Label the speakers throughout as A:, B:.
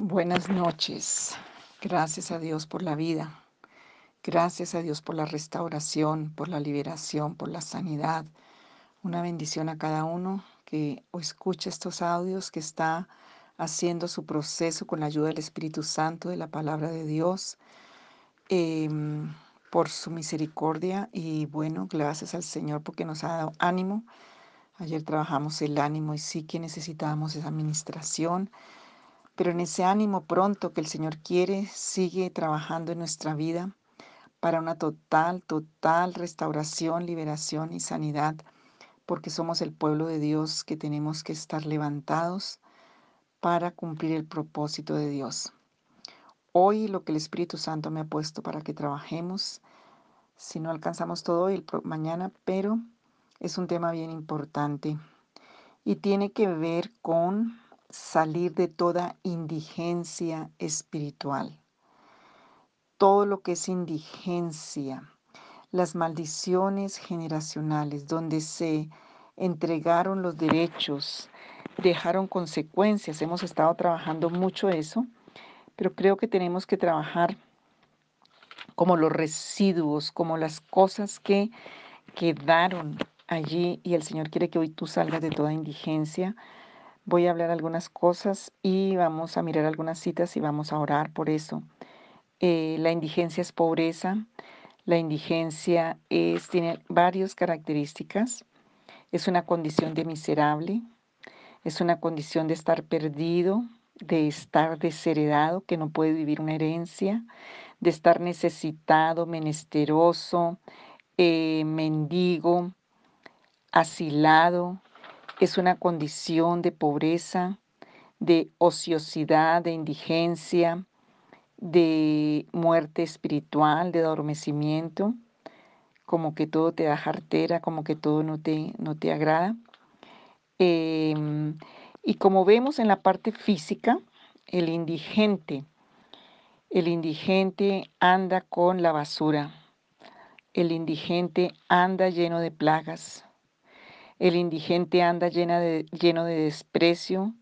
A: Buenas noches. Gracias a Dios por la vida. Gracias a Dios por la restauración, por la liberación, por la sanidad. Una bendición a cada uno que escucha estos audios, que está haciendo su proceso con la ayuda del Espíritu Santo, de la palabra de Dios, em, por su misericordia. Y bueno, gracias al Señor porque nos ha dado ánimo. Ayer trabajamos el ánimo y sí que necesitábamos esa administración pero en ese ánimo pronto que el Señor quiere, sigue trabajando en nuestra vida para una total, total restauración, liberación y sanidad, porque somos el pueblo de Dios que tenemos que estar levantados para cumplir el propósito de Dios. Hoy lo que el Espíritu Santo me ha puesto para que trabajemos, si no alcanzamos todo hoy, mañana, pero es un tema bien importante y tiene que ver con salir de toda indigencia espiritual. Todo lo que es indigencia, las maldiciones generacionales, donde se entregaron los derechos, dejaron consecuencias. Hemos estado trabajando mucho eso, pero creo que tenemos que trabajar como los residuos, como las cosas que quedaron allí y el Señor quiere que hoy tú salgas de toda indigencia Voy a hablar algunas cosas y vamos a mirar algunas citas y vamos a orar por eso. Eh, la indigencia es pobreza. La indigencia es, tiene varias características. Es una condición de miserable. Es una condición de estar perdido, de estar desheredado, que no puede vivir una herencia, de estar necesitado, menesteroso, eh, mendigo, asilado, es una condición de pobreza, de ociosidad, de indigencia, de muerte espiritual, de adormecimiento, como que todo te da jartera, como que todo no te, no te agrada. Em, y como vemos en la parte física, el indigente, el indigente anda con la basura, el indigente anda lleno de plagas, el indigente anda lleno de desprecio,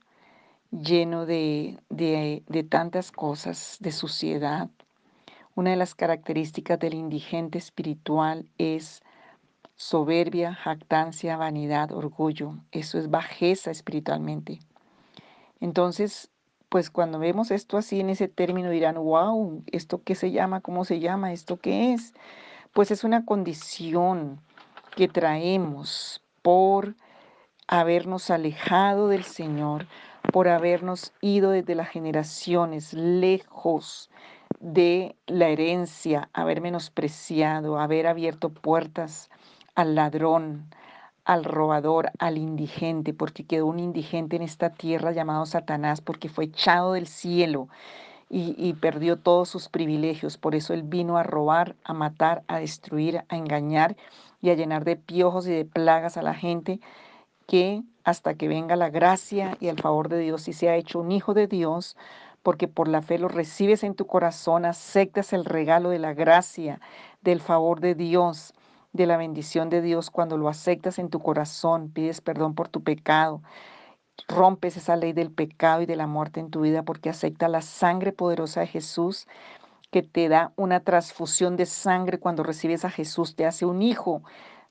A: lleno de, de, tantas cosas, de suciedad. Una de las características del indigente espiritual es soberbia, jactancia, vanidad, orgullo. Eso es bajeza espiritualmente. Entonces, pues cuando vemos esto así en ese término dirán, wow, ¿esto qué se llama? ¿Cómo se llama? ¿Esto qué es? Pues es una condición que traemos por habernos alejado del Señor, por habernos ido desde las generaciones lejos de la herencia, haber menospreciado, haber abierto puertas al ladrón, al robador, al indigente, porque quedó un indigente en esta tierra llamado Satanás, porque fue echado del cielo y, y, perdió todos sus privilegios. Por eso él vino a robar, a matar, a destruir, a engañar y a llenar de piojos y de plagas a la gente que hasta que venga la gracia y el favor de Dios y sea hecho un hijo de Dios, porque por la fe lo recibes en tu corazón, aceptas el regalo de la gracia, del favor de Dios, de la bendición de Dios, cuando lo aceptas en tu corazón, pides perdón por tu pecado, rompes esa ley del pecado y de la muerte en tu vida porque acepta la sangre poderosa de Jesús que te da una transfusión de sangre cuando recibes a Jesús, te hace un hijo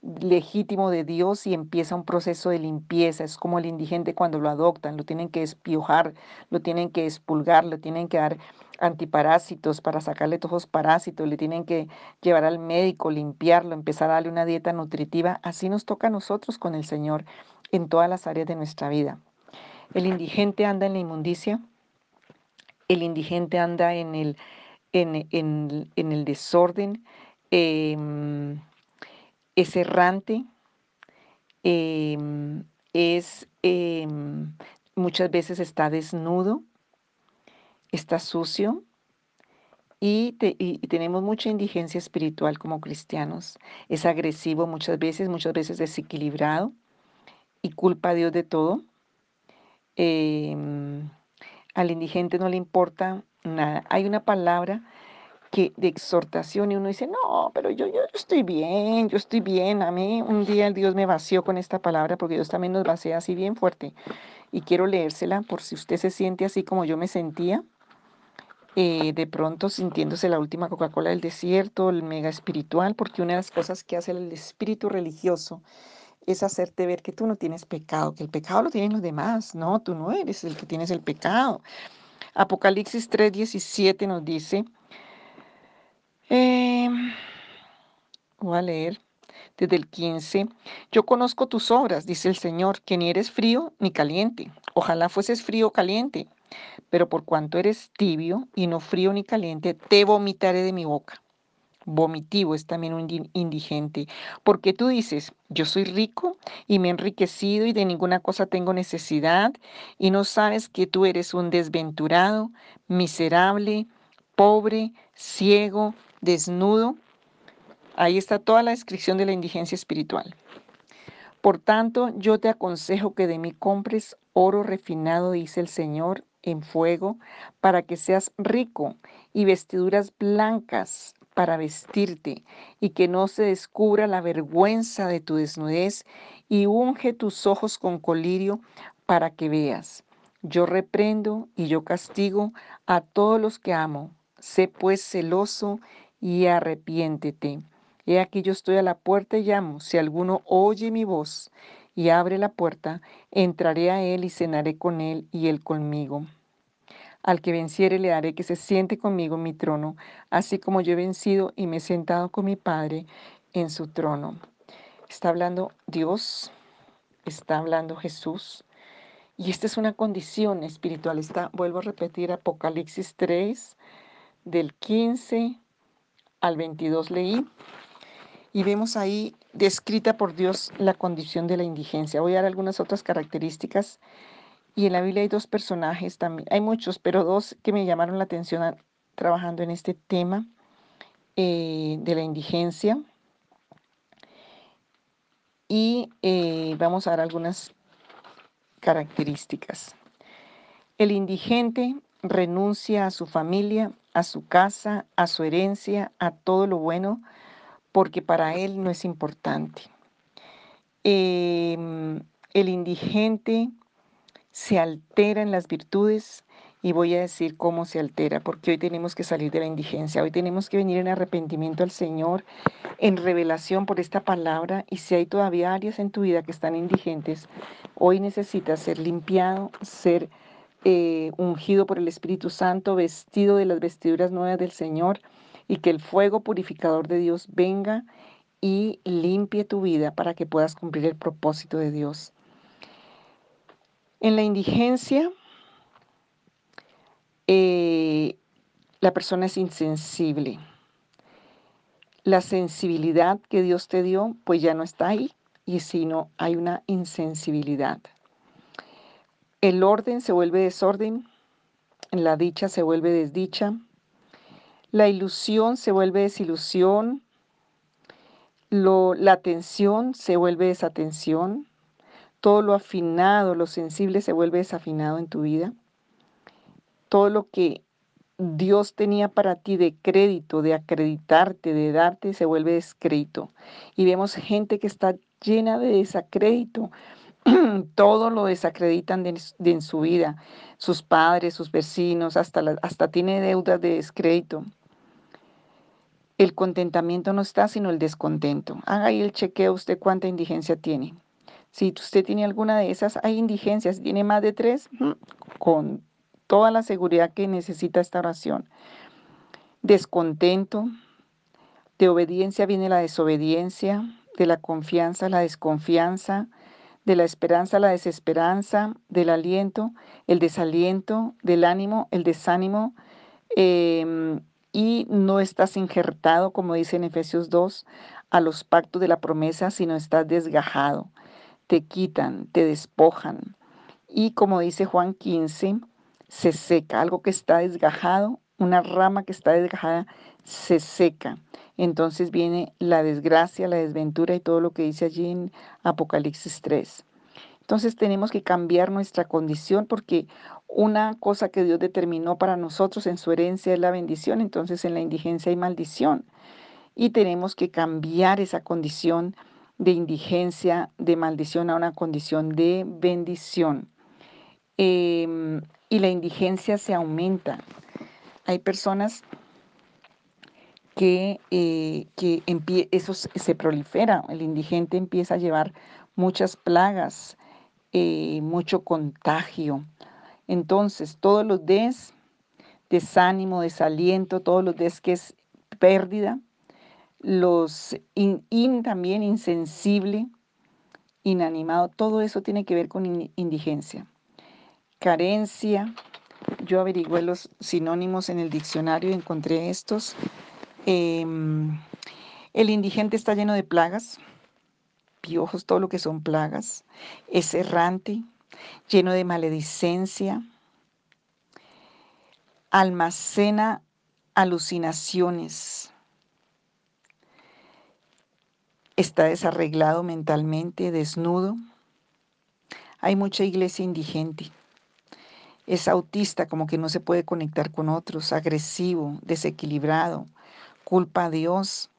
A: legítimo de Dios y empieza un proceso de limpieza. Es como el indigente cuando lo adoptan, lo tienen que espiojar, lo tienen que expulgar, le tienen que dar antiparásitos para sacarle todos los parásitos, le tienen que llevar al médico, limpiarlo, empezar a darle una dieta nutritiva. Así nos toca a nosotros con el Señor en todas las áreas de nuestra vida. El indigente anda en la inmundicia, el indigente anda en el en, el desorden, em, es errante, em, es em, muchas veces está desnudo, está sucio y, y, tenemos mucha indigencia espiritual como cristianos. Es agresivo muchas veces, muchas veces desequilibrado y culpa a Dios de todo. al indigente no le importa nada. Hay una palabra que de exhortación y uno dice, no, pero yo, yo estoy bien, yo estoy bien. A mí un día el Dios me vació con esta palabra porque Dios también nos vacía así bien fuerte. Y quiero leérsela por si usted se siente así como yo me sentía. eh, de pronto sintiéndose la última Coca-Cola del desierto, el mega espiritual, porque una de las cosas que hace el espíritu religioso es hacerte ver que tú no tienes pecado, que el pecado lo tienen los demás, no, tú no eres el que tienes el pecado. Apocalipsis 3:17 nos dice, em, voy a leer desde el 15, yo conozco tus obras, dice el Señor, que ni eres frío ni caliente. Ojalá fueses frío o caliente, pero por cuanto eres tibio y no frío ni caliente, te vomitaré de mi boca. Vomitivo es también un indigente, porque tú dices, yo soy rico y me he enriquecido y de ninguna cosa tengo necesidad, y no sabes que tú eres un desventurado, miserable, pobre, ciego, desnudo. Ahí está toda la descripción de la indigencia espiritual. Por tanto, yo te aconsejo que de mí compres oro refinado, dice el Señor, en fuego, para que seas rico, y vestiduras blancas para vestirte, y que no se descubra la vergüenza de tu desnudez, y unge tus ojos con colirio para que veas. Yo reprendo y yo castigo a todos los que amo. Sé pues celoso y arrepiéntete. He aquí yo estoy a la puerta y llamo. Si alguno oye mi voz y abre la puerta, entraré a él y cenaré con él y él conmigo. Al que venciere le haré que se siente conmigo en mi trono, así como yo he vencido y me he sentado con mi Padre en su trono. Está hablando Dios, está hablando Jesús. Y esta es una condición espiritual. Está, vuelvo a repetir, Apocalipsis 3, del 15 al 22 leí. Y vemos ahí descrita por Dios la condición de la indigencia. Voy a dar algunas otras características. Y en la Biblia hay dos personajes también, hay muchos, pero dos que me llamaron la atención trabajando en este tema eh, de la indigencia. Y eh, vamos a dar algunas características. El indigente renuncia a su familia, a su casa, a su herencia, a todo lo bueno porque para él no es importante. Em, el indigente se altera en las virtudes y voy a decir cómo se altera, porque hoy tenemos que salir de la indigencia, hoy tenemos que venir en arrepentimiento al Señor, en revelación por esta palabra, y si hay todavía áreas en tu vida que están indigentes, hoy necesitas ser limpiado, ser eh, ungido por el Espíritu Santo, vestido de las vestiduras nuevas del Señor y que el fuego purificador de Dios venga y limpie tu vida para que puedas cumplir el propósito de Dios. En la indigencia, eh, la persona es insensible. La sensibilidad que Dios te dio, pues ya no está ahí, y si no, hay una insensibilidad. El orden se vuelve desorden, la dicha se vuelve desdicha, la ilusión se vuelve desilusión, la atención se vuelve desatención, todo lo afinado, lo sensible se vuelve desafinado en tu vida. Todo lo que Dios tenía para ti de crédito, de acreditarte, de darte, se vuelve descrédito. Y vemos gente que está llena de desacrédito. todo lo desacreditan en su vida. Sus padres, sus vecinos, hasta, hasta tiene deudas de descrédito. El contentamiento no está, sino el descontento. Haga ahí el chequeo usted cuánta indigencia tiene. Si usted tiene alguna de esas, hay indigencias. tiene más de tres, con toda la seguridad que necesita esta oración. Descontento, de obediencia viene la desobediencia, de la confianza la desconfianza, de la esperanza la desesperanza, del aliento el desaliento, del ánimo el desánimo. Em, y no estás injertado, como dice en Efesios 2, a los pactos de la promesa, sino estás desgajado. Te quitan, te despojan. Y como dice Juan 15, se seca. Algo que está desgajado, una rama que está desgajada, se seca. Entonces viene la desgracia, la desventura y todo lo que dice allí en Apocalipsis 3. Entonces tenemos que cambiar nuestra condición porque una cosa que Dios determinó para nosotros en su herencia es la bendición, entonces en la indigencia hay maldición. Y tenemos que cambiar esa condición de indigencia, de maldición a una condición de bendición. Em, y la indigencia se aumenta. Hay personas que, eh, que eso se prolifera, el indigente empieza a llevar muchas plagas, eh, mucho contagio. Entonces, todos los des, desánimo, desaliento, todos los des que es pérdida, los in, también insensible, inanimado, todo eso tiene que ver con indigencia. Carencia, yo averigué los sinónimos en el diccionario y encontré estos. Em, el indigente está lleno de plagas, piojos, todo lo que son plagas. Es errante, lleno de maledicencia. Almacena alucinaciones. Está desarreglado mentalmente, desnudo. Hay mucha iglesia indigente es autista, como que no se puede conectar con otros, agresivo, desequilibrado, culpa a Dios.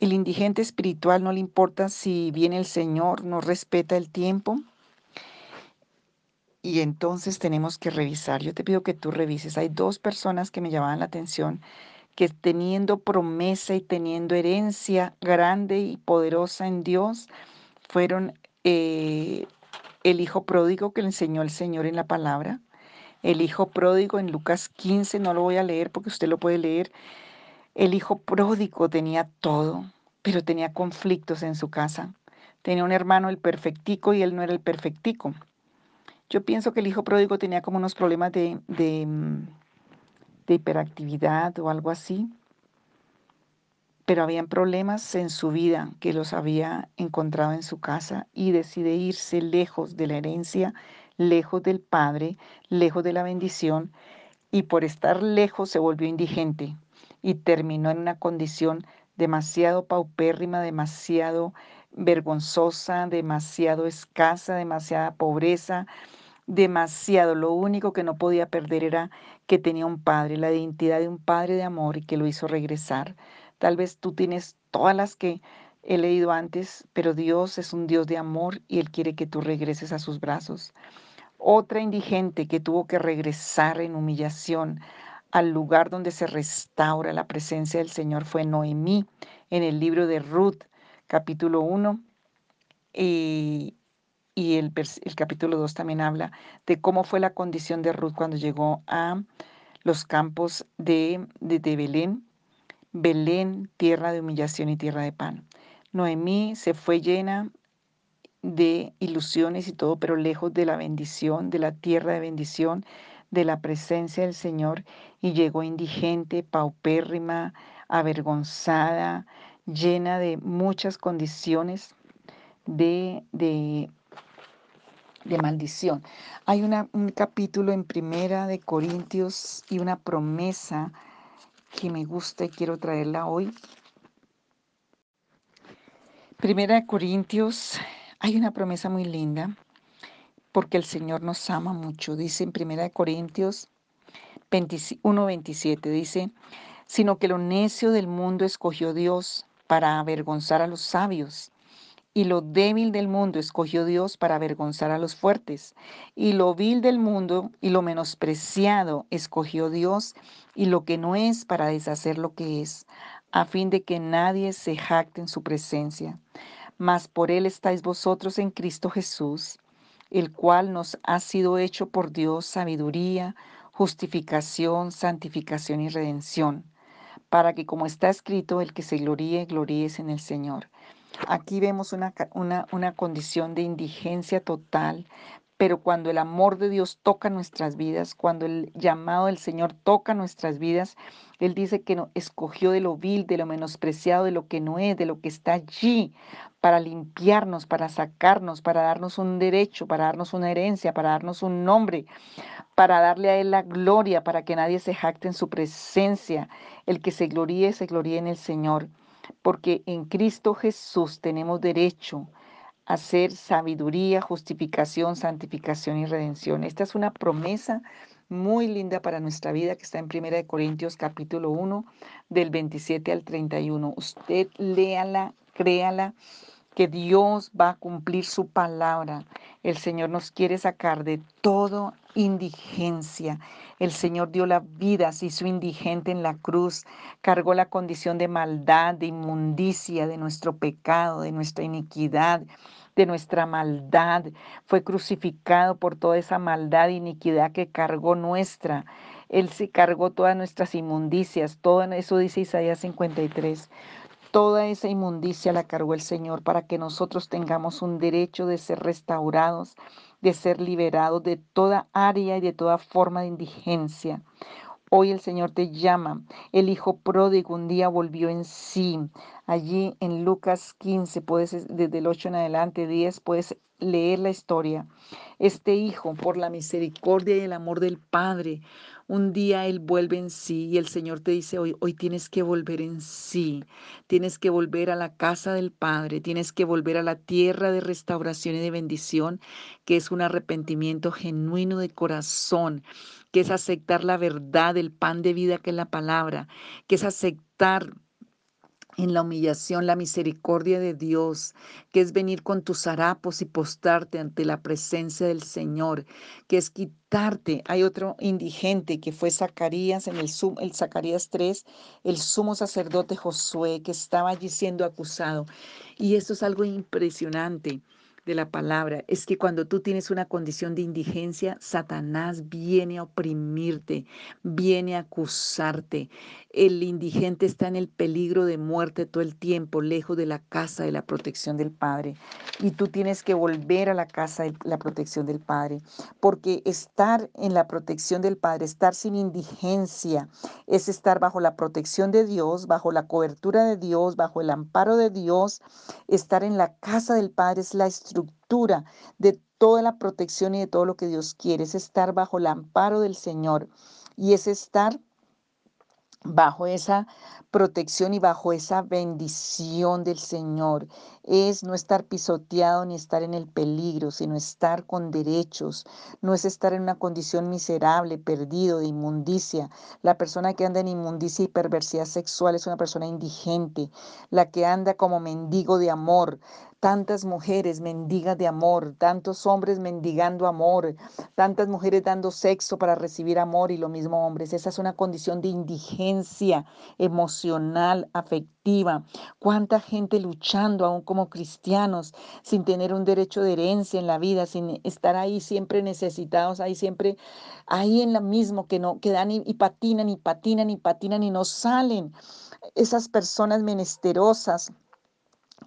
A: El indigente espiritual no le importa si viene el Señor, no respeta el tiempo. Y entonces tenemos que revisar. Yo te pido que tú revises. Hay dos personas que me llamaban la atención que teniendo promesa y teniendo herencia grande y poderosa en Dios, fueron eh, el hijo pródigo que le enseñó el Señor en la palabra. El hijo pródigo en Lucas 15, no lo voy a leer porque usted lo puede leer. El hijo pródigo tenía todo, pero tenía conflictos en su casa. Tenía un hermano el perfectico y él no era el perfectico. Yo pienso que el hijo pródigo tenía como unos problemas de, mm, de hiperactividad o algo así pero habían problemas en su vida que los había encontrado en su casa y decide irse lejos de la herencia, lejos del Padre, lejos de la bendición y por estar lejos se volvió indigente y terminó en una condición demasiado paupérrima, demasiado vergonzosa, demasiado escasa, demasiada pobreza, demasiado. Lo único que no podía perder era que tenía un padre, la identidad de un padre de amor y que lo hizo regresar. Tal vez tú tienes todas las que he leído antes, pero Dios es un Dios de amor y Él quiere que tú regreses a sus brazos. Otra indigente que tuvo que regresar en humillación al lugar donde se restaura la presencia del Señor fue Noemí en el libro de Ruth, capítulo 1. Y, el, capítulo 2 también habla de cómo fue la condición de Ruth cuando llegó a los campos de, de, de Belén Belén, tierra de humillación y tierra de pan. Noemí se fue llena de ilusiones y todo, pero lejos de la bendición, de la tierra de bendición, de la presencia del Señor, y llegó indigente, paupérrima, avergonzada, llena de muchas condiciones de, de, de maldición. Hay un capítulo en Primera de Corintios y una promesa que me gusta y quiero traerla hoy. Primera de Corintios, hay una promesa muy linda porque el Señor nos ama mucho. Dice en Primera de Corintios 1.27, dice, sino que lo necio del mundo escogió Dios para avergonzar a los sabios y lo débil del mundo escogió Dios para avergonzar a los fuertes. Y lo vil del mundo y lo menospreciado escogió Dios y lo que no es para deshacer lo que es, a fin de que nadie se jacte en su presencia. Mas por él estáis vosotros en Cristo Jesús, el cual nos ha sido hecho por Dios sabiduría, justificación, santificación y redención, para que como está escrito, el que se gloríe, gloríes en el Señor. Aquí vemos una, una, condición de indigencia total, pero cuando el amor de Dios toca nuestras vidas, cuando el llamado del Señor toca nuestras vidas, Él dice que no, escogió de lo vil, de lo menospreciado, de lo que no es, de lo que está allí, para limpiarnos, para sacarnos, para darnos un derecho, para darnos una herencia, para darnos un nombre, para darle a Él la gloria, para que nadie se jacte en su presencia. El que se gloríe, se gloríe en el Señor porque en Cristo Jesús tenemos derecho a ser sabiduría, justificación, santificación y redención. Esta es una promesa muy linda para nuestra vida que está en 1 Corintios capítulo 1 del 27 al 31. Usted léala, créala que Dios va a cumplir su palabra, El Señor nos quiere sacar de toda indigencia. El Señor dio la vida, se hizo indigente en la cruz, cargó la condición de maldad, de inmundicia, de nuestro pecado, de nuestra iniquidad, de nuestra maldad. Fue crucificado por toda esa maldad e iniquidad que cargó nuestra. Él se cargó todas nuestras inmundicias. Todo eso dice Isaías 53. Toda esa inmundicia la cargó el Señor para que nosotros tengamos un derecho de ser restaurados, de ser liberados de toda área y de toda forma de indigencia. Hoy el Señor te llama. El hijo pródigo un día volvió en sí. Allí en Lucas 15, puedes, desde el 8 en adelante, 10, puedes leer la historia. Este hijo, por la misericordia y el amor del Padre, un día Él vuelve en sí y el Señor te dice hoy, hoy tienes que volver en sí, tienes que volver a la casa del Padre, tienes que volver a la tierra de restauración y de bendición, que es un arrepentimiento genuino de corazón, que es aceptar la verdad, el pan de vida que es la palabra, que es aceptar en la humillación la misericordia de Dios, que es venir con tus harapos y postarte ante la presencia del Señor, que es quitarte. Hay otro indigente que fue Zacarías en el, el Zacarías 3, el sumo sacerdote Josué, que estaba allí siendo acusado. Y esto es algo impresionante de la palabra es que cuando tú tienes una condición de indigencia, Satanás viene a oprimirte, viene a acusarte. El indigente está en el peligro de muerte todo el tiempo, lejos de la casa de la protección del Padre. Y tú tienes que volver a la casa de la protección del Padre, porque estar en la protección del Padre, estar sin indigencia, es estar bajo la protección de Dios, bajo la cobertura de Dios, bajo el amparo de Dios. Estar en la casa del Padre es la estructura de toda la protección y de todo lo que Dios quiere, es estar bajo el amparo del Señor y es estar bajo esa protección y bajo esa bendición del Señor. Es no estar pisoteado ni estar en el peligro, sino estar con derechos. No es estar en una condición miserable, perdido, de inmundicia. La persona que anda en inmundicia y perversidad sexual es una persona indigente. La que anda como mendigo de amor, tantas mujeres mendigas de amor, tantos hombres mendigando amor, tantas mujeres dando sexo para recibir amor y lo mismo hombres. Esa es una condición de indigencia emocional, afectiva. Cuánta gente luchando aún como cristianos sin tener un derecho de herencia en la vida, sin estar ahí siempre necesitados, ahí siempre, ahí en lo mismo que no, que dan y, y patinan y patinan y patinan y no salen. Esas personas menesterosas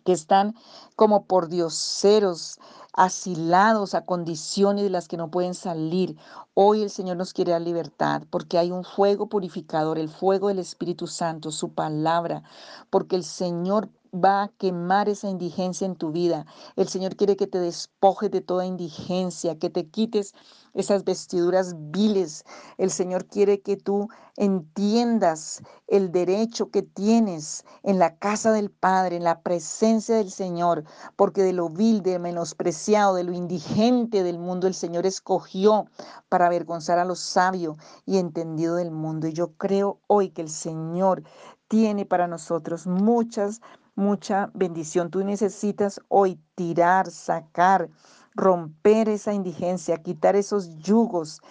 A: que están como por dioseros, asilados a condiciones de las que no pueden salir. Hoy el Señor nos quiere dar libertad porque hay un fuego purificador, el fuego del Espíritu Santo, su palabra, porque el Señor va a quemar esa indigencia en tu vida. El Señor quiere que te despojes de toda indigencia, que te quites esas vestiduras viles. El Señor quiere que tú entiendas el derecho que tienes en la casa del Padre, en la presencia del Señor, porque de lo vil, de menospreciado, de lo indigente del mundo, el Señor escogió para avergonzar a los sabios y entendido del mundo. Y yo creo hoy que el Señor tiene para nosotros muchas mucha bendición. Tú necesitas hoy tirar, sacar, romper esa indigencia, quitar esos yugos,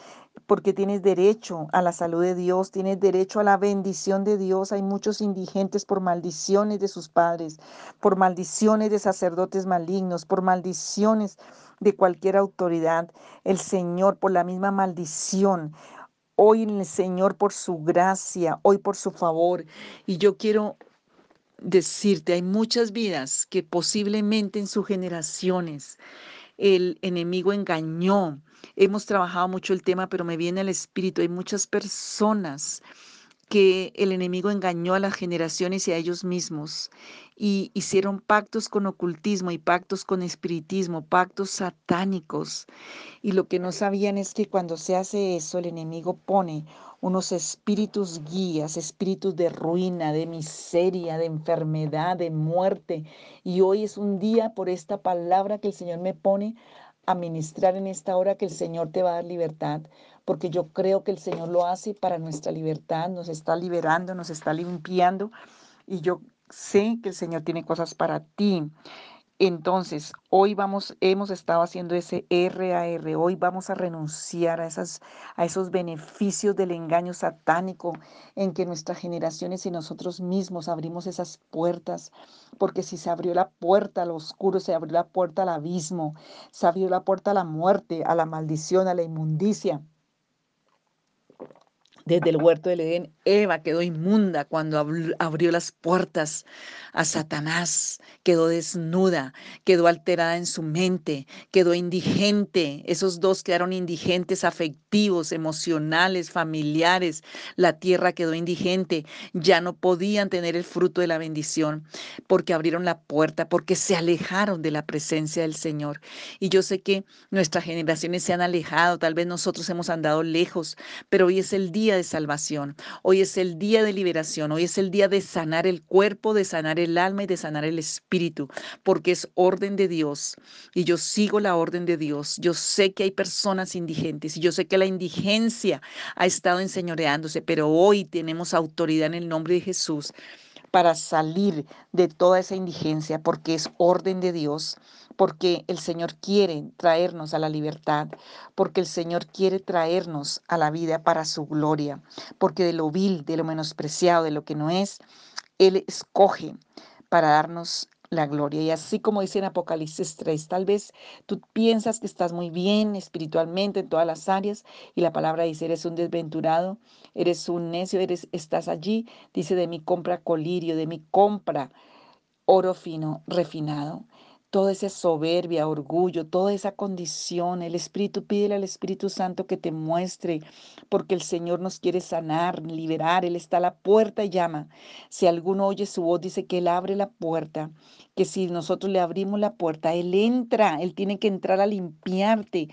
A: porque tienes derecho a la salud de Dios, tienes derecho a la bendición de Dios. Hay muchos indigentes por maldiciones de sus padres, por maldiciones de sacerdotes malignos, por maldiciones de cualquier autoridad. El Señor, por la misma maldición, hoy el Señor por su gracia, hoy por su favor. Y yo quiero decirte, hay muchas vidas que posiblemente en sus generaciones el enemigo engañó. Hemos trabajado mucho el tema, pero me viene al espíritu, hay muchas personas que el enemigo engañó a las generaciones y a ellos mismos y hicieron pactos con ocultismo y pactos con espiritismo, pactos satánicos. Y lo que no sabían es que cuando se hace eso, el enemigo pone unos espíritus guías, espíritus de ruina, de miseria, de enfermedad, de muerte. Y hoy es un día por esta palabra que el Señor me pone a ministrar en esta hora que el Señor te va a dar libertad, porque yo creo que el Señor lo hace para nuestra libertad, nos está liberando, nos está limpiando y yo sé que el Señor tiene cosas para ti. Entonces, hoy vamos, hemos estado haciendo ese RAR, hoy vamos a renunciar a, esas, a esos beneficios del engaño satánico en que nuestras generaciones y nosotros mismos abrimos esas puertas, porque si se abrió la puerta al oscuro, se abrió la puerta al abismo, se abrió la puerta a la muerte, a la maldición, a la inmundicia. Desde el huerto del Edén, Eva quedó inmunda cuando abrió las puertas a Satanás, quedó desnuda, quedó alterada en su mente, quedó indigente. Esos dos quedaron indigentes afectivos, emocionales, familiares. La tierra quedó indigente, ya no podían tener el fruto de la bendición porque abrieron la puerta, porque se alejaron de la presencia del Señor. Y yo sé que nuestras generaciones se han alejado, tal vez nosotros hemos andado lejos, pero hoy es el día de salvación, hoy es el día de liberación, hoy es el día de sanar el cuerpo, de sanar el alma y de sanar el espíritu, porque es orden de Dios y yo sigo la orden de Dios. Yo sé que hay personas indigentes y yo sé que la indigencia ha estado enseñoreándose, pero hoy tenemos autoridad en el nombre de Jesús para salir de toda esa indigencia, porque es orden de Dios, porque el Señor quiere traernos a la libertad, porque el Señor quiere traernos a la vida para su gloria, porque de lo vil, de lo menospreciado, de lo que no es, Él escoge para darnos la gloria. Y así como dice en Apocalipsis 3, tal vez tú piensas que estás muy bien espiritualmente en todas las áreas y la palabra dice, eres un desventurado, eres un necio, eres, estás allí, dice, de mi compra colirio, de mi compra oro fino, refinado toda esa soberbia, orgullo, toda esa condición. El Espíritu, pídele al Espíritu Santo que te muestre, porque el Señor nos quiere sanar, liberar. Él está a la puerta y llama. Si alguno oye su voz, dice que Él abre la puerta, que si nosotros le abrimos la puerta, Él entra, Él tiene que entrar a limpiarte,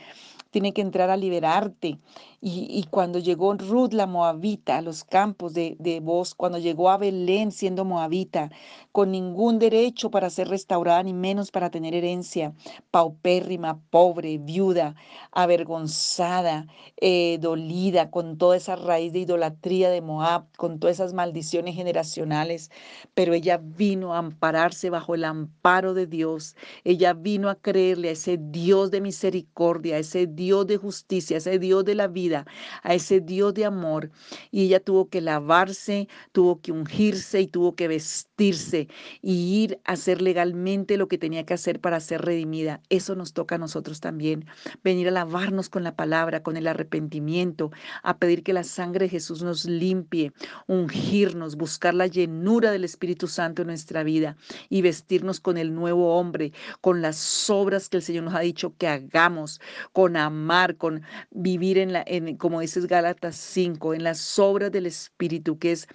A: tiene que entrar a liberarte. Y, cuando llegó Ruth la Moabita a los campos de, de Vos, cuando llegó a Belén siendo Moabita, con ningún derecho para ser restaurada, ni menos para tener herencia, paupérrima, pobre, viuda, avergonzada, eh, dolida, con toda esa raíz de idolatría de Moab, con todas esas maldiciones generacionales, pero ella vino a ampararse bajo el amparo de Dios, ella vino a creerle a ese Dios de misericordia, a ese Dios de justicia, a ese Dios de la vida a ese Dios de amor. Y ella tuvo que lavarse, tuvo que ungirse y tuvo que vestirse y ir a hacer legalmente lo que tenía que hacer para ser redimida. Eso nos toca a nosotros también. Venir a lavarnos con la palabra, con el arrepentimiento, a pedir que la sangre de Jesús nos limpie, ungirnos, buscar la llenura del Espíritu Santo en nuestra vida y vestirnos con el nuevo hombre, con las obras que el Señor nos ha dicho que hagamos, con amar, con vivir en la, como dices Gálatas 5, en las obras del Espíritu, que es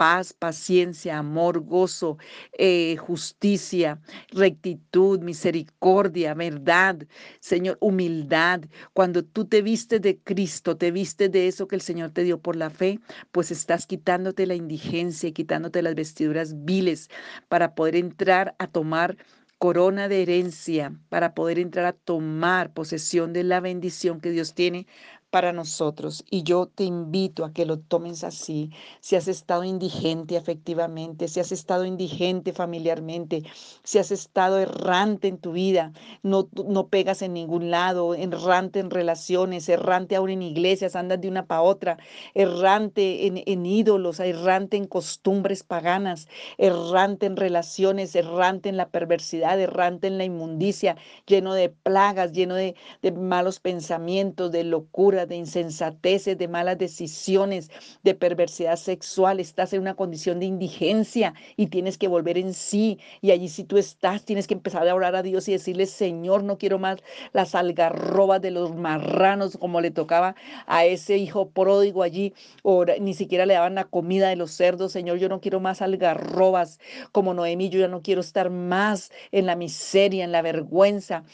A: paz, paciencia, amor, gozo, eh, justicia, rectitud, misericordia, verdad, Señor, humildad. Cuando tú te vistes de Cristo, te vistes de eso que el Señor te dio por la fe, pues estás quitándote la indigencia y quitándote las vestiduras viles para poder entrar a tomar corona de herencia para poder entrar a tomar posesión de la bendición que Dios tiene para nosotros. Y yo te invito a que lo tomes así. Si has estado indigente efectivamente, si has estado indigente familiarmente, si has estado errante en tu vida, no, no pegas en ningún lado, errante en relaciones, errante aún en iglesias, andas de una para otra, errante en, en ídolos, errante en costumbres paganas, errante en relaciones, errante en la perversidad, errante en la inmundicia, lleno de plagas, lleno de, de malos pensamientos, de locura de insensateces, de malas decisiones, de perversidad sexual, estás en una condición de indigencia y tienes que volver en sí. Y allí si tú estás, tienes que empezar a orar a Dios y decirle, Señor, no quiero más las algarrobas de los marranos como le tocaba a ese hijo pródigo allí, o ni siquiera le daban la comida de los cerdos, Señor, yo no quiero más algarrobas como Noemí, yo ya no quiero estar más en la miseria, en la vergüenza.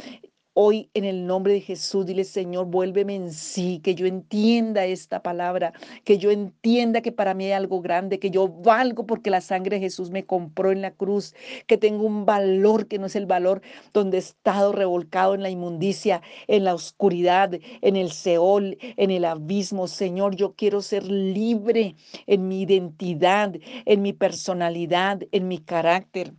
A: Hoy en el nombre de Jesús, dile Señor, vuélveme en sí, que yo entienda esta palabra, que yo entienda que para mí hay algo grande, que yo valgo porque la sangre de Jesús me compró en la cruz, que tengo un valor que no es el valor donde he estado revolcado en la inmundicia, en la oscuridad, en el Seol, en el abismo. Señor, yo quiero ser libre en mi identidad, en mi personalidad, en mi carácter.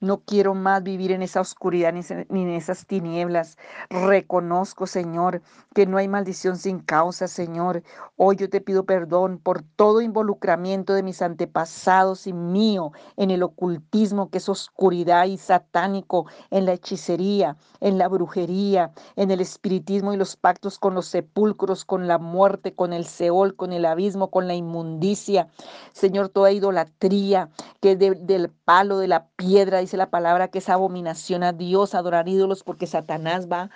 A: No quiero más vivir en esa oscuridad ni en esas tinieblas. Reconozco, Señor, que no hay maldición sin causa, Señor. Hoy yo te pido perdón por todo involucramiento de mis antepasados y mío en el ocultismo, que es oscuridad y satánico, en la hechicería, en la brujería, en el espiritismo y los pactos con los sepulcros, con la muerte, con el Seol, con el abismo, con la inmundicia. Señor, toda idolatría que es del palo, de la piedra, dice la palabra que es abominación a Dios, adorar ídolos, porque Satanás va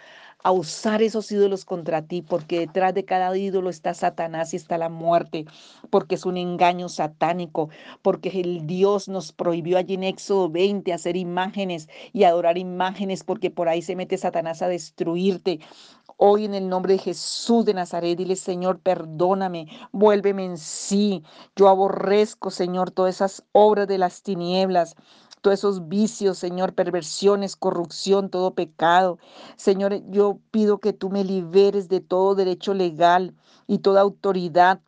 A: a usar esos ídolos contra ti, porque detrás de cada ídolo está Satanás y está la muerte, porque es un engaño satánico, porque el Dios nos prohibió allí en Éxodo 20 hacer imágenes y adorar imágenes, porque por ahí se mete Satanás a destruirte. Hoy en el nombre de Jesús de Nazaret, dile Señor, perdóname, vuélveme en sí. Yo aborrezco, Señor, todas esas obras de las tinieblas todos esos vicios, Señor, perversiones, corrupción, todo pecado. Señor, yo pido que tú me liberes de todo derecho legal y toda autoridad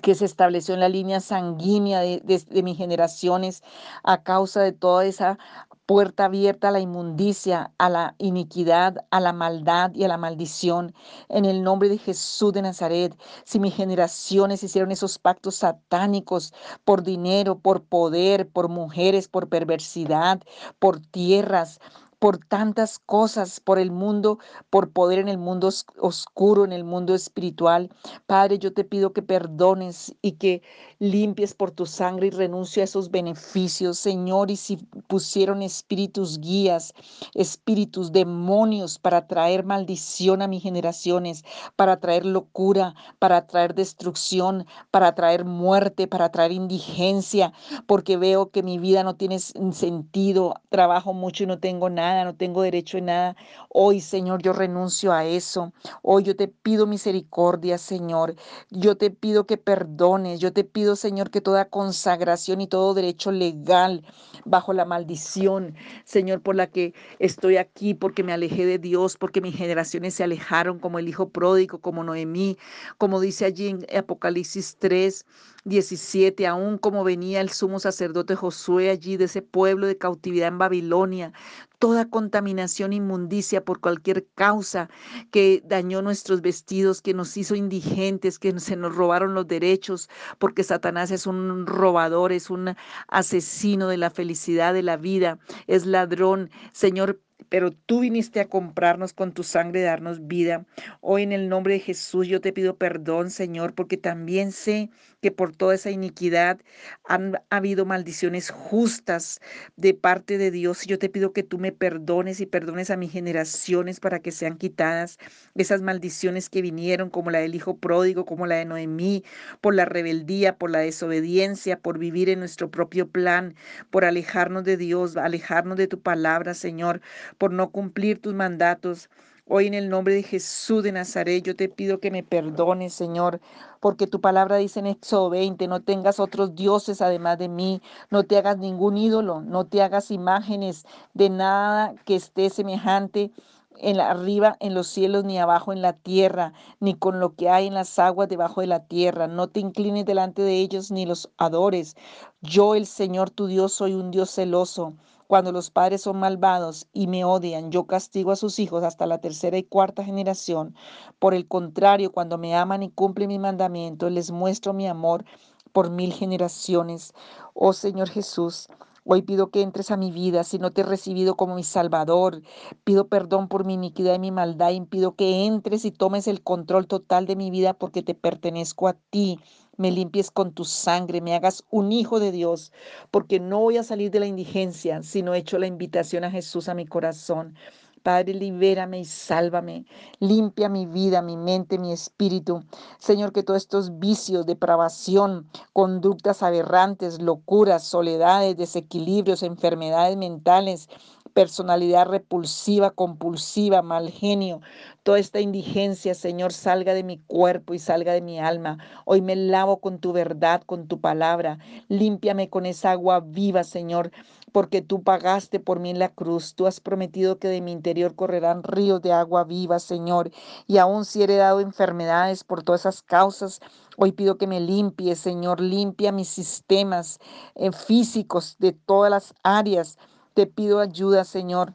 A: que se estableció en la línea sanguínea de, de, mis generaciones a causa de toda esa puerta abierta a la inmundicia, a la iniquidad, a la maldad y a la maldición. En el nombre de Jesús de Nazaret, si mis generaciones hicieron esos pactos satánicos por dinero, por poder, por mujeres, por perversidad, por tierras, por tantas cosas, por el mundo, por poder en el mundo oscuro, en el mundo espiritual. Padre, yo te pido que perdones y que limpies por tu sangre y renuncio a esos beneficios, Señor. Y si pusieron espíritus guías, espíritus demonios para traer maldición a mis generaciones, para traer locura, para traer destrucción, para traer muerte, para traer indigencia, porque veo que mi vida no tiene sentido, trabajo mucho y no tengo nada no tengo derecho en nada. Hoy, Señor, yo renuncio a eso. Hoy yo te pido misericordia, Señor. Yo te pido que perdones. Yo te pido, Señor, que toda consagración y todo derecho legal bajo la maldición, Señor, por la que estoy aquí, porque me alejé de Dios, porque mis generaciones se alejaron como el hijo pródigo, como Noemí, como dice allí en Apocalipsis 3. 17, aún como venía el sumo sacerdote Josué allí de ese pueblo de cautividad en Babilonia, toda contaminación, inmundicia por cualquier causa que dañó nuestros vestidos, que nos hizo indigentes, que se nos robaron los derechos, porque Satanás es un robador, es un asesino de la felicidad, de la vida, es ladrón. Señor, pero tú viniste a comprarnos con tu sangre, darnos vida. Hoy en el nombre de Jesús yo te pido perdón, Señor, porque también sé que por toda esa iniquidad han habido maldiciones justas de parte de Dios. Y yo te pido que tú me perdones y perdones a mis generaciones para que sean quitadas esas maldiciones que vinieron, como la del hijo pródigo, como la de Noemí, por la rebeldía, por la desobediencia, por vivir en nuestro propio plan, por alejarnos de Dios, alejarnos de tu palabra, Señor por no cumplir tus mandatos. Hoy en el nombre de Jesús de Nazaret yo te pido que me perdones, Señor, porque tu palabra dice en Éxodo 20, no tengas otros dioses además de mí, no te hagas ningún ídolo, no te hagas imágenes de nada que esté semejante en la, arriba en los cielos ni abajo en la tierra, ni con lo que hay en las aguas debajo de la tierra. No te inclines delante de ellos ni los adores. Yo, el Señor tu Dios, soy un Dios celoso cuando los padres son malvados y me odian, yo castigo a sus hijos hasta la tercera y cuarta generación. Por el contrario, cuando me aman y cumplen mi mandamiento, les muestro mi amor por mil generaciones. Oh Señor Jesús, Hoy pido que entres a mi vida si no te he recibido como mi Salvador. Pido perdón por mi iniquidad y mi maldad. Y pido que entres y tomes el control total de mi vida porque te pertenezco a ti me limpies con tu sangre, me hagas un hijo de Dios, porque no voy a salir de la indigencia, sino he hecho la invitación a Jesús a mi corazón. Padre, libérame y sálvame. Limpia mi vida, mi mente, mi espíritu. Señor, que todos estos vicios, depravación, conductas aberrantes, locuras, soledades, desequilibrios, enfermedades mentales, personalidad repulsiva, compulsiva, mal genio, toda esta indigencia, Señor, salga de mi cuerpo y salga de mi alma. Hoy me lavo con tu verdad, con tu palabra. Límpiame con esa agua viva, Señor, porque tú pagaste por mí en la cruz. Tú has prometido que de mi interior correrán ríos de agua viva, Señor. Y aún si he heredado enfermedades por todas esas causas, Hoy pido que me limpie, Señor, limpia mis sistemas eh, físicos de todas las áreas Te pido ayuda, Señor.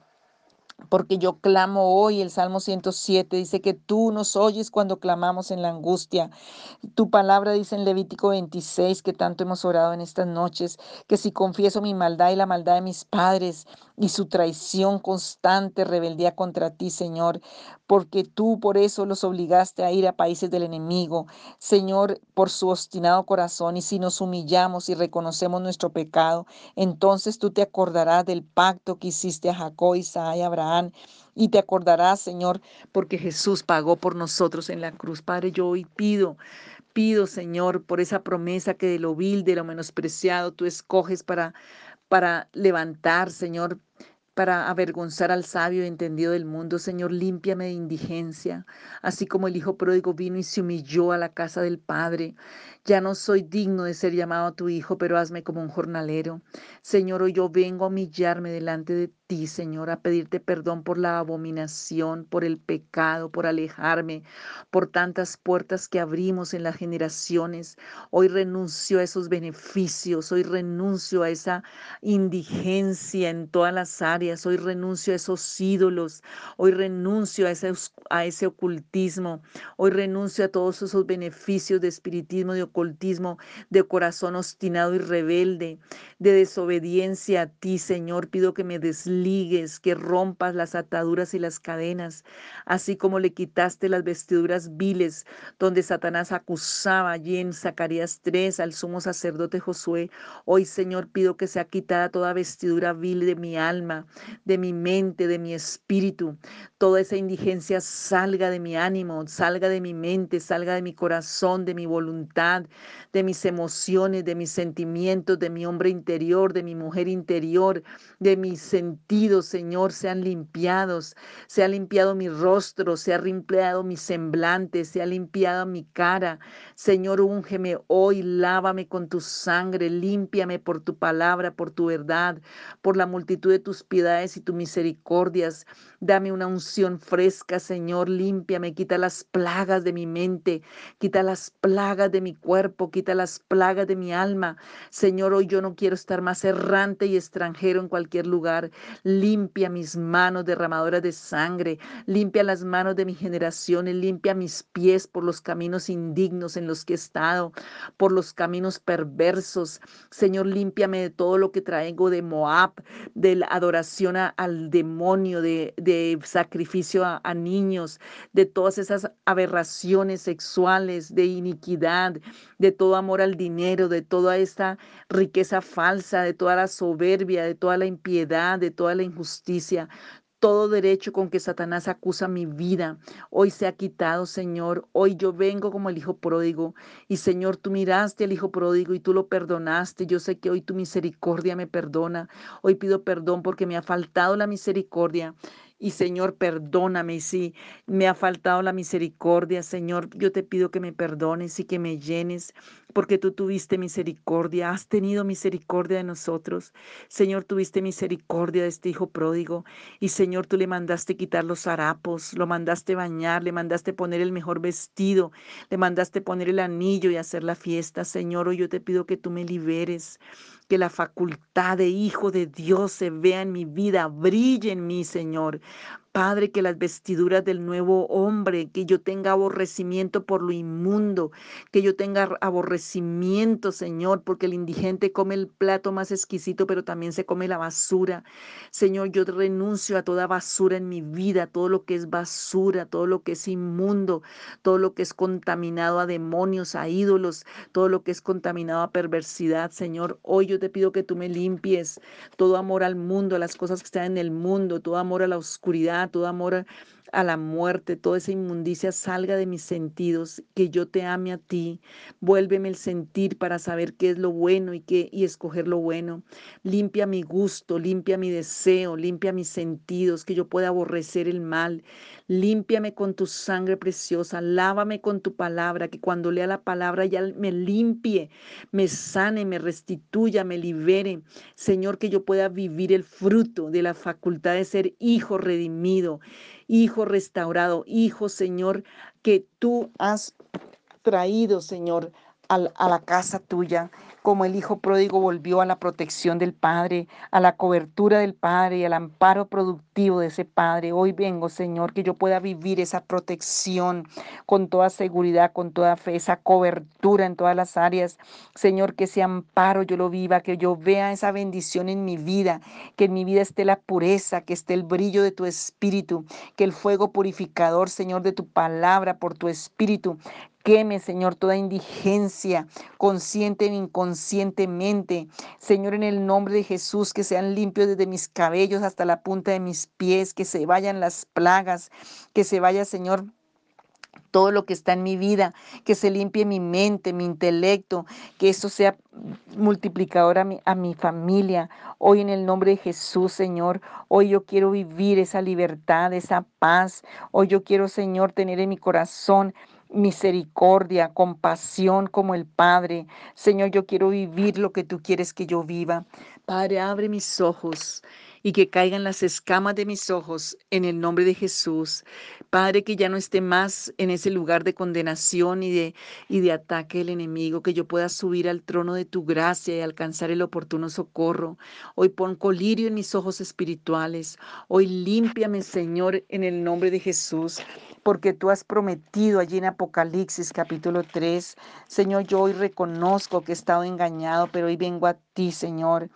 A: Porque yo clamo hoy, el Salmo 107 dice que tú nos oyes cuando clamamos en la angustia. Tu palabra dice en Levítico 26, que tanto hemos orado en estas noches, que si confieso mi maldad y la maldad de mis padres y su traición constante, rebeldía contra ti, Señor, porque tú por eso los obligaste a ir a países del enemigo, Señor, por su obstinado corazón, y si nos humillamos y reconocemos nuestro pecado, entonces tú te acordarás del pacto que hiciste a Jacob, Isaac y Abraham, y te acordarás, Señor, porque Jesús pagó por nosotros en la cruz. Padre, yo hoy pido pido, Señor, por esa promesa que de lo vil, de lo menospreciado, tú escoges para, para levantar, Señor, para avergonzar al sabio y entendido del mundo. Señor, límpiame de indigencia, así como el Hijo pródigo vino y se humilló a la casa del Padre. Ya no soy digno de ser llamado tu Hijo, pero hazme como un jornalero. Señor, hoy yo vengo a humillarme delante de ti, Señor, a pedirte perdón por la abominación, por el pecado, por alejarme, por tantas puertas que abrimos en las generaciones. Hoy renuncio a esos beneficios, hoy renuncio a esa indigencia en todas las áreas Hoy renuncio a esos ídolos. Hoy renuncio a ese, a ese ocultismo. Hoy renuncio a todos esos beneficios de espiritismo, de ocultismo, de corazón obstinado y rebelde, de desobediencia a ti, Señor. Pido que me desligues, que rompas las ataduras y las cadenas, así como le quitaste las vestiduras viles donde Satanás acusaba allí en Zacarías 3 al sumo sacerdote Josué. Hoy, Señor, pido que sea quitada toda vestidura vil de mi alma, de mi mente, de mi espíritu. Toda esa indigencia salga de mi ánimo, salga de mi mente, salga de mi corazón, de mi voluntad, de mis emociones, de mis sentimientos, de mi hombre interior, de mi mujer interior, de mis Señor, sean limpiados. Se ha limpiado mi rostro, se ha limpiado mi semblante, se ha limpiado mi cara. Señor, úngeme hoy, lávame con tu sangre, límpiame por tu palabra, por tu verdad, por la multitud de tus piedades y tus misericordias. Dame una unción fresca, Señor, límpiame, quita las plagas de mi mente, quita las plagas de mi cuerpo, quita las plagas de mi alma. Señor, hoy yo no quiero estar más errante y extranjero en cualquier lugar. Limpia mis manos derramadoras de sangre, limpia las manos de mis generaciones, limpia mis pies por los caminos indignos en los que he estado, por los caminos perversos. Señor, límpiame de todo lo que traigo de Moab, de la adoración al demonio, de de sacrificio a, niños, de todas esas aberraciones sexuales, de iniquidad, de todo amor al dinero, de toda esta riqueza falsa, de toda la soberbia, de toda la impiedad, de toda la injusticia todo derecho con que Satanás acusa mi vida. Hoy se ha quitado, Señor. Hoy yo vengo como el Hijo pródigo. Y Señor, tú miraste al Hijo pródigo y tú lo perdonaste. Yo sé que hoy tu misericordia me perdona. Hoy pido perdón porque me ha faltado la misericordia. Y Señor, perdóname si me ha faltado la misericordia. Señor, yo te pido que me perdones y que me llenes, porque tú tuviste misericordia, has tenido misericordia de nosotros. Señor, tuviste misericordia de este hijo pródigo. Y Señor, tú le mandaste quitar los harapos, lo mandaste bañar, le mandaste poner el mejor vestido, le mandaste poner el anillo y hacer la fiesta. Señor, hoy yo te pido que tú me liberes que la facultad de hijo de Dios se vea en mi vida, brille en mí, Señor. Padre, que las vestiduras del nuevo hombre, que yo tenga aborrecimiento por lo inmundo, que yo tenga aborrecimiento, Señor, porque el indigente come el plato más exquisito, pero también se come la basura. Señor, yo renuncio a toda basura en mi vida, todo lo que es basura, todo lo que es inmundo, todo lo que es contaminado a demonios, a ídolos, todo lo que es contaminado a perversidad, Señor. Hoy yo te pido que tú me limpies todo amor al mundo, a las cosas que están en el mundo, todo amor a la oscuridad todo amor a la muerte, toda esa inmundicia salga de mis sentidos, que yo te ame a ti. Vuélveme el sentir para saber qué es lo bueno y qué y escoger lo bueno. Limpia mi gusto, limpia mi deseo, limpia mis sentidos, que yo pueda aborrecer el mal. Límpiame con tu sangre preciosa, lávame con tu palabra, que cuando lea la palabra ya me limpie, me sane, me restituya, me libere. Señor, que yo pueda vivir el fruto de la facultad de ser hijo redimido Hijo restaurado, Hijo, Señor, que tú has traído, Señor, a, la casa tuya como el hijo pródigo volvió a la protección del Padre, a la cobertura del Padre y al amparo productivo de ese Padre. Hoy vengo, Señor, que yo pueda vivir esa protección con toda seguridad, con toda fe, esa cobertura en todas las áreas. Señor, que ese amparo yo lo viva, que yo vea esa bendición en mi vida, que en mi vida esté la pureza, que esté el brillo de tu espíritu, que el fuego purificador, Señor, de tu palabra por tu espíritu, Queme, Señor, toda indigencia, consciente e inconscientemente. Señor, en el nombre de Jesús, que sean limpios desde mis cabellos hasta la punta de mis pies, que se vayan las plagas, que se vaya, Señor, todo lo que está en mi vida, que se limpie mi mente, mi intelecto, que eso sea multiplicador a mi, a mi familia. Hoy en el nombre de Jesús, Señor, hoy yo quiero vivir esa libertad, esa paz. Hoy yo quiero, Señor, tener en mi corazón misericordia, compasión como el Padre. Señor, yo quiero vivir lo que tú quieres que yo viva. Padre, abre mis ojos y que caigan las escamas de mis ojos en el nombre de Jesús. Padre, que ya no esté más en ese lugar de condenación y de, y de ataque del enemigo, que yo pueda subir al trono de tu gracia y alcanzar el oportuno socorro. Hoy pon colirio en mis ojos espirituales. Hoy límpiame, Señor, en el nombre de Jesús porque tú has prometido allí en Apocalipsis capítulo 3, Señor, yo hoy reconozco que he estado engañado, pero hoy vengo a ti, Señor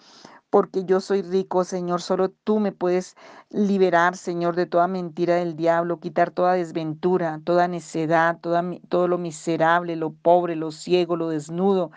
A: porque yo soy rico, Señor. Solo tú me puedes liberar, Señor, de toda mentira del diablo, quitar toda desventura, toda necedad, todo lo miserable, lo pobre, lo ciego, lo desnudo,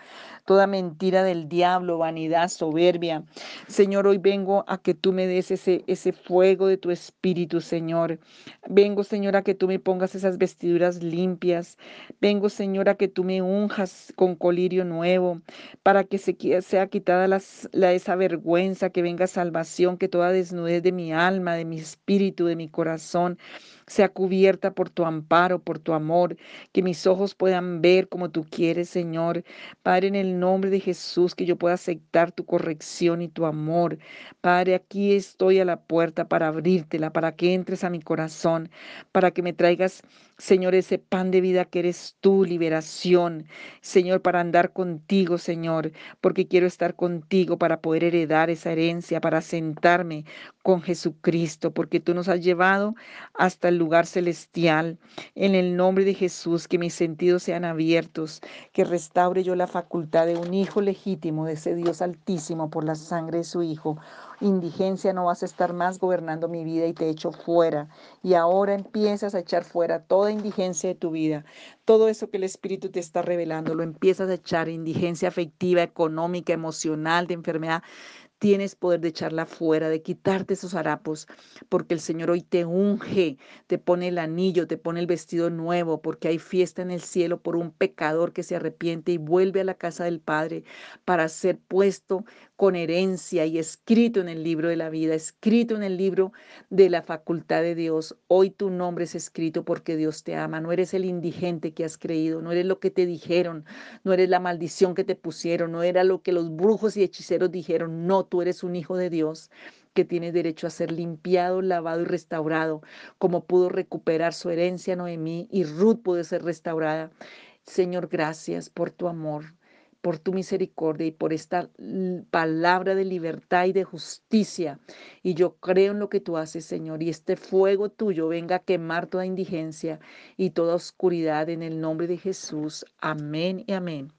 A: toda mentira del diablo, vanidad, soberbia. Señor, hoy vengo a que tú me des ese, ese fuego de tu espíritu, Señor. Vengo, Señor, a que tú me pongas esas vestiduras limpias. Vengo, Señor, a que tú me unjas con colirio nuevo, para que se, sea quitada la, esa vergüenza que venga salvación, que toda desnudez de mi alma, de mi espíritu, de mi corazón, sea cubierta por tu amparo, por tu amor, que mis ojos puedan ver como tú quieres, Señor. Padre, en el nombre de Jesús, que yo pueda aceptar tu corrección y tu amor. Padre, aquí estoy a la puerta para abrírtela, para que entres a mi corazón, para que me traigas, Señor, ese pan de vida que eres tú, liberación, Señor, para andar contigo, Señor, porque quiero estar contigo para poder heredar esa herencia, para sentarme con Jesucristo, porque tú nos has llevado hasta el lugar celestial. En el nombre de Jesús, que mis sentidos sean abiertos, que restaure yo la facultad de un hijo legítimo de ese Dios altísimo por la sangre de su Hijo. Indigencia, no vas a estar más gobernando mi vida y te echo fuera. Y ahora empiezas a echar fuera toda indigencia de tu vida. Todo eso que el Espíritu te está revelando, lo empiezas a echar, indigencia afectiva, económica, emocional, de enfermedad tienes poder de echarla fuera, de quitarte esos harapos, porque el Señor hoy te unge, te pone el anillo, te pone el vestido nuevo, porque hay fiesta en el cielo por un pecador que se arrepiente y vuelve a la casa del Padre para ser puesto con herencia y escrito en el libro de la vida, escrito en el libro de la facultad de Dios. Hoy tu nombre es escrito porque Dios te ama. No eres el indigente que has creído, no eres lo que te dijeron, no eres la maldición que te pusieron, no era lo que los brujos y hechiceros dijeron. No, tú eres un hijo de Dios que tiene derecho a ser limpiado, lavado y restaurado, como pudo recuperar su herencia Noemí y Ruth pudo ser restaurada. Señor, gracias por tu amor por tu misericordia y por esta palabra de libertad y de justicia. Y yo creo en lo que tú haces, Señor, y este fuego tuyo venga a quemar toda indigencia y toda oscuridad en el nombre de Jesús. Amén y amén.